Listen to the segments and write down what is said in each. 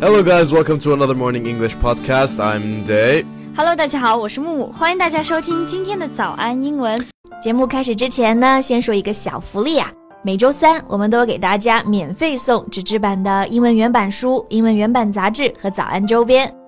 Hello, guys. Welcome to another morning English podcast. I'm Day. Hello，大家好，我是木木，欢迎大家收听今天的早安英文。节目开始之前呢，先说一个小福利啊！每周三我们都给大家免费送纸质版的英文原版书、英文原版杂志和早安周边。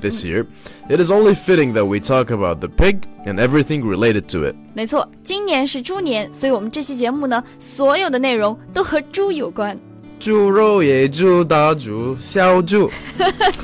this year, it is only fitting that we talk about the pig and everything related to it. 没错，今年是猪年，所以我们这期节目呢，所有的内容都和猪有关。猪肉、野猪、大猪、小猪。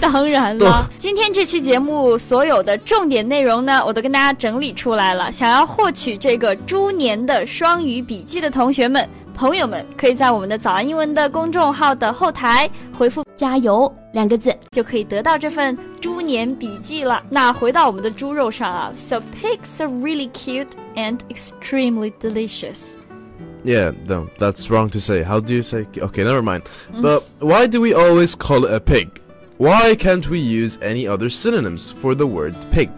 当然了，今天这期节目所有的重点内容呢，我都跟大家整理出来了。想要获取这个猪年的双语笔记的同学们。朋友们可以在我们的早安英文的公众号的后台回复“加油”两个字，就可以得到这份猪 年笔记了。那回到我们的猪肉上啊，So pigs are really cute and extremely delicious. Yeah, no, that's wrong to say. How do you say? Okay, never mind. But why do we always call it a pig? Why can't we use any other synonyms for the word pig?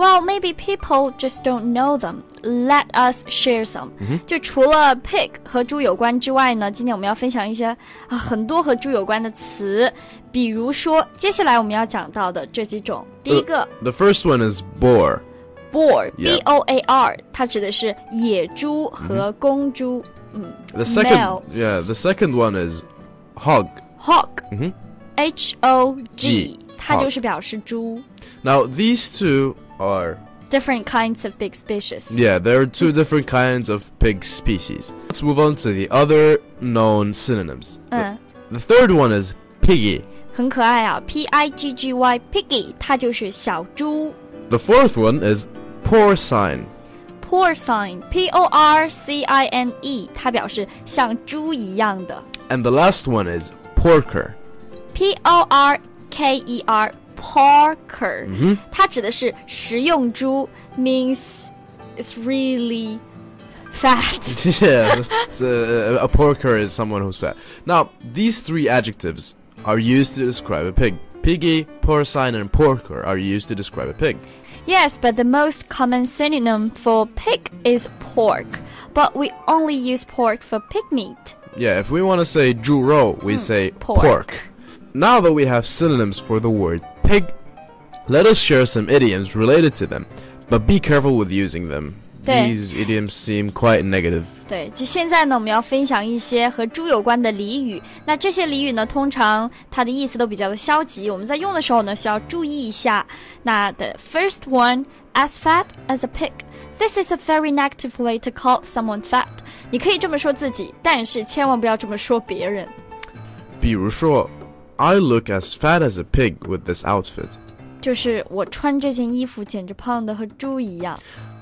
Well, maybe people just don't know them. Let us share some. 就除了 pig 和猪有关之外呢，今天我们要分享一些啊很多和猪有关的词，比如说接下来我们要讲到的这几种。第一个，The first one is boar. Boar, B O A R，它指的是野猪和公猪。嗯，The second, yeah, the second one is hog. Hog. H O G，它就是表示猪。Now these two are different kinds of pig species. Yeah, there are two different kinds of pig species. Let's move on to the other known synonyms. The, the third one is piggy. 很可爱啊，P I G G Y piggy，它就是小猪。The fourth one is porcine. Porcine, P O R C I N E，它表示像猪一样的。And the last one is porker. P O R K E R porker，、嗯、它指的是食用猪，means it's really fat. yeah, a, a porker is someone who's fat. Now, these three adjectives are used to describe a pig. Piggy, porcine, and porker are used to describe a pig. Yes, but the most common synonym for pig is pork. But we only use pork for pig meat. Yeah, if we want to say 猪肉, we mm, say pork. pork. Now that we have synonyms for the word pig, let us share some idioms related to them, but be careful with using them. These idioms seem quite negative. 对，就现在呢，我们要分享一些和猪有关的俚语。那这些俚语呢，通常它的意思都比较的消极，我们在用的时候呢，需要注意一下。那 the first one, as fat as a pig. This is a very negative way to call someone fat. 你可以这么说自己，但是千万不要这么说别人。比如说。 I look as fat as a pig with this outfit. 就是我穿这件衣服简直胖的和猪一样。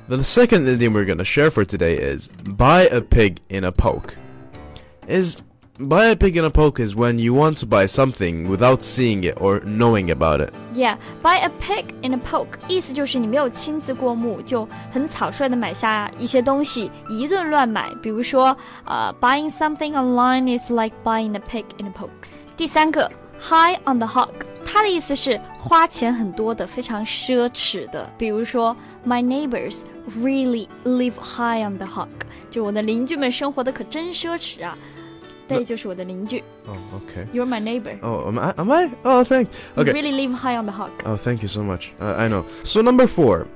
The second idiom we're going to share for today is buy a pig in a poke. Is buy a pig in a poke is when you want to buy something without seeing it or knowing about it. Yeah, buy a pig in a poke 意思就是你没有亲自过目，就很草率的买下一些东西，一顿乱买。比如说，呃、uh,，buying something online is like buying a pig in a poke。第三个 High on the hog，它的意思是花钱很多的，非常奢侈的。比如说，My neighbors really live high on the hog，就我的邻居们生活的可真奢侈啊。对，就是我的邻居。Oh, okay. You're my neighbor. Oh, am I? Am I? Oh, thank. Okay. You really live high on the hog. Oh, thank you so much. Uh, I know. So number four,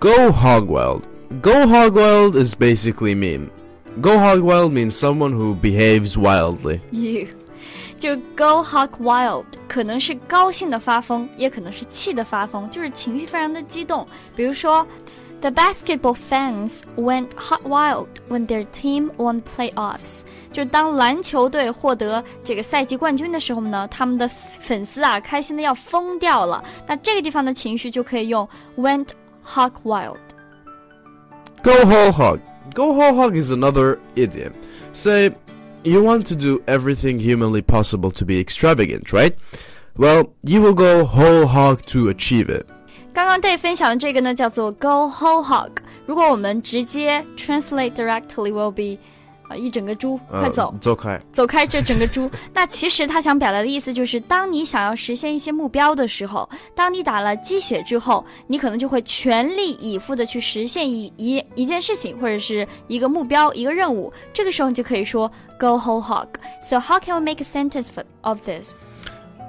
go hog wild. Go hog wild is basically mean. Go hog wild means someone who behaves wildly. You. 就 Go Hog Wild，可能是高兴的发疯，也可能是气的发疯，就是情绪非常的激动。比如说，The basketball fans went hog wild when their team won playoffs。就是当篮球队获得这个赛季冠军的时候呢，他们的粉丝啊开心的要疯掉了。那这个地方的情绪就可以用 went hog wild。Go whole hog. Go whole hog is another idiom. Say. you want to do everything humanly possible to be extravagant, right? Well, you will go whole hog to achieve it. 刚刚 Dave 分享的这个呢，叫做 Go whole hog。如果我们直接 translate directly will be 啊，一整个猪，快走，走开，走开这整个猪。那其实他想表达的意思就是，当你想要实现一些目标的时候，当你打了鸡血之后，你可能就会全力以赴的去实现一一一件事情，或者是一个目标、一个任务。这个时候你就可以说 go whole hog。So how can we make a sentence of this?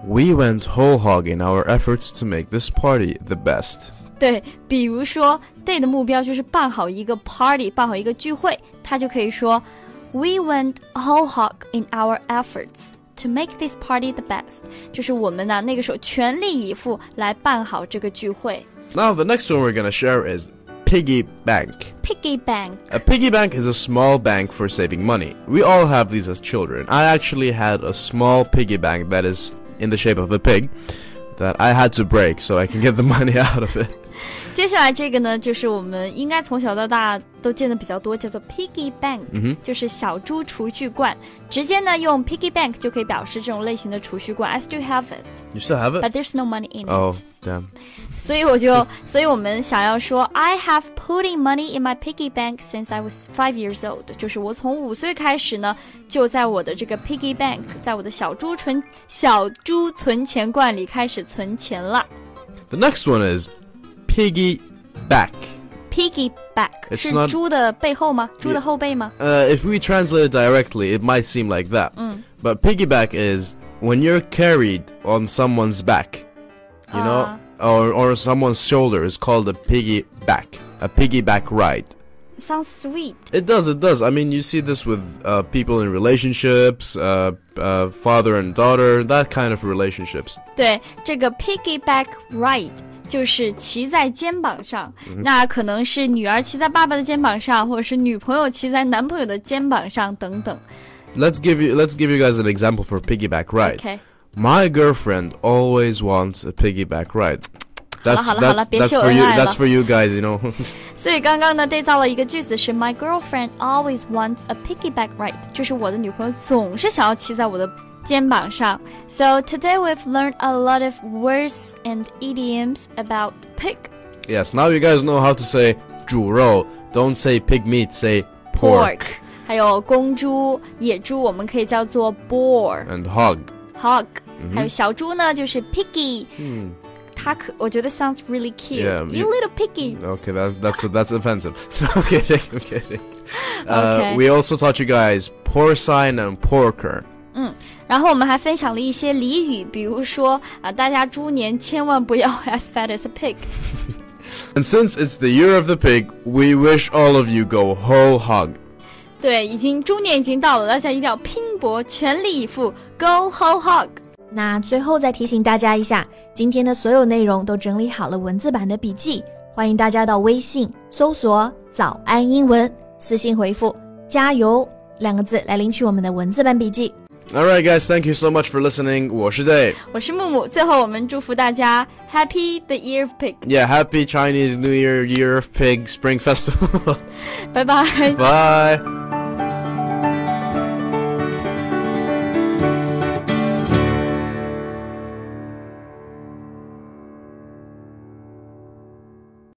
We went whole hog in our efforts to make this party the best. 对，比如说 Day 的目标就是办好一个 party，办好一个聚会，他就可以说。We went whole hog in our efforts to make this party the best。就是我们呢，那个时候全力以赴来办好这个聚会。Now the next one we're gonna share is piggy bank. Piggy bank. A piggy bank is a small bank for saving money. We all have these as children. I actually had a small piggy bank that is in the shape of a pig that I had to break so I can get the money out of it. 接下来这个呢，就是我们应该从小到大都见的比较多，叫做 piggy bank，就是小猪储蓄罐。直接呢用 piggy bank 就可以表示这种类型的储蓄罐。I still have it. You still have it? But there's no money in it. Oh, damn. 所以我就，所以我们想要说，I have putting money in my piggy bank since I was five years old，就是我从五岁开始呢，就在我的这个 piggy bank，在我的小猪存小猪存钱罐里开始存钱了。The next one is piggy back. Piggy back It's 是 not- 猪的背后吗？猪的后背吗？ Uh, if we translate it directly, it might seem like that. Mm. But piggyback is when you're carried on someone's back, you know, or, or someone's shoulder is called a piggyback, a piggyback ride. Sounds sweet. It does, it does. I mean, you see this with uh, people in relationships, uh, uh, father and daughter, that kind of relationships. 对，这个 piggyback ride 就是骑在肩膀上，那可能是女儿骑在爸爸的肩膀上，或者是女朋友骑在男朋友的肩膀上等等。Let's give you let's give you guys an example for piggyback ride. OK， My girlfriend always wants a piggyback ride. That's 好了好了， that, 别 that's 秀 for 恩 you. 爱了。 That's for you guys. You know. 所以刚刚呢，对造了一个句子是 My girlfriend always wants a piggyback ride，就是我的女朋友总是想要骑在我的肩膀上。So today we've learned a lot of words and idioms about pig. yes. Now you guys know how to say 猪肉. Don't say pig meat. Say pork, 还有公猪、野猪，我们可以叫做 boar、 and hog. hog，、还有小猪呢，就是 piggy。 Hmm. 它可，我觉得 sounds really cute. Yeah, you you- little piggy. Okay, that, that's that's offensive. I'm kidding. I'm kidding. Uh, Okay. We also taught you guys porcine and porker. 然后我们还分享了一些俚语，比如说啊，大家猪年千万不要 as fat as a pig。 And since it's the year of the pig, we wish all of you go whole hog. 对，已经猪年已经到了，大家一定要拼搏，全力以赴，Go whole hog。 那最后再提醒大家一下，今天的所有内容都整理好了文字版的笔记，欢迎大家到微信搜索“早安英文”，私信回复“加油”两个字来领取我们的文字版笔记。All right, guys. Thank you so much for listening. 我是 Dave. 我是木木，最后我们祝福大家 Happy the Year of Pig，Yeah, happy Chinese New Year, Year of Pig, Spring Festival. 拜拜。Bye.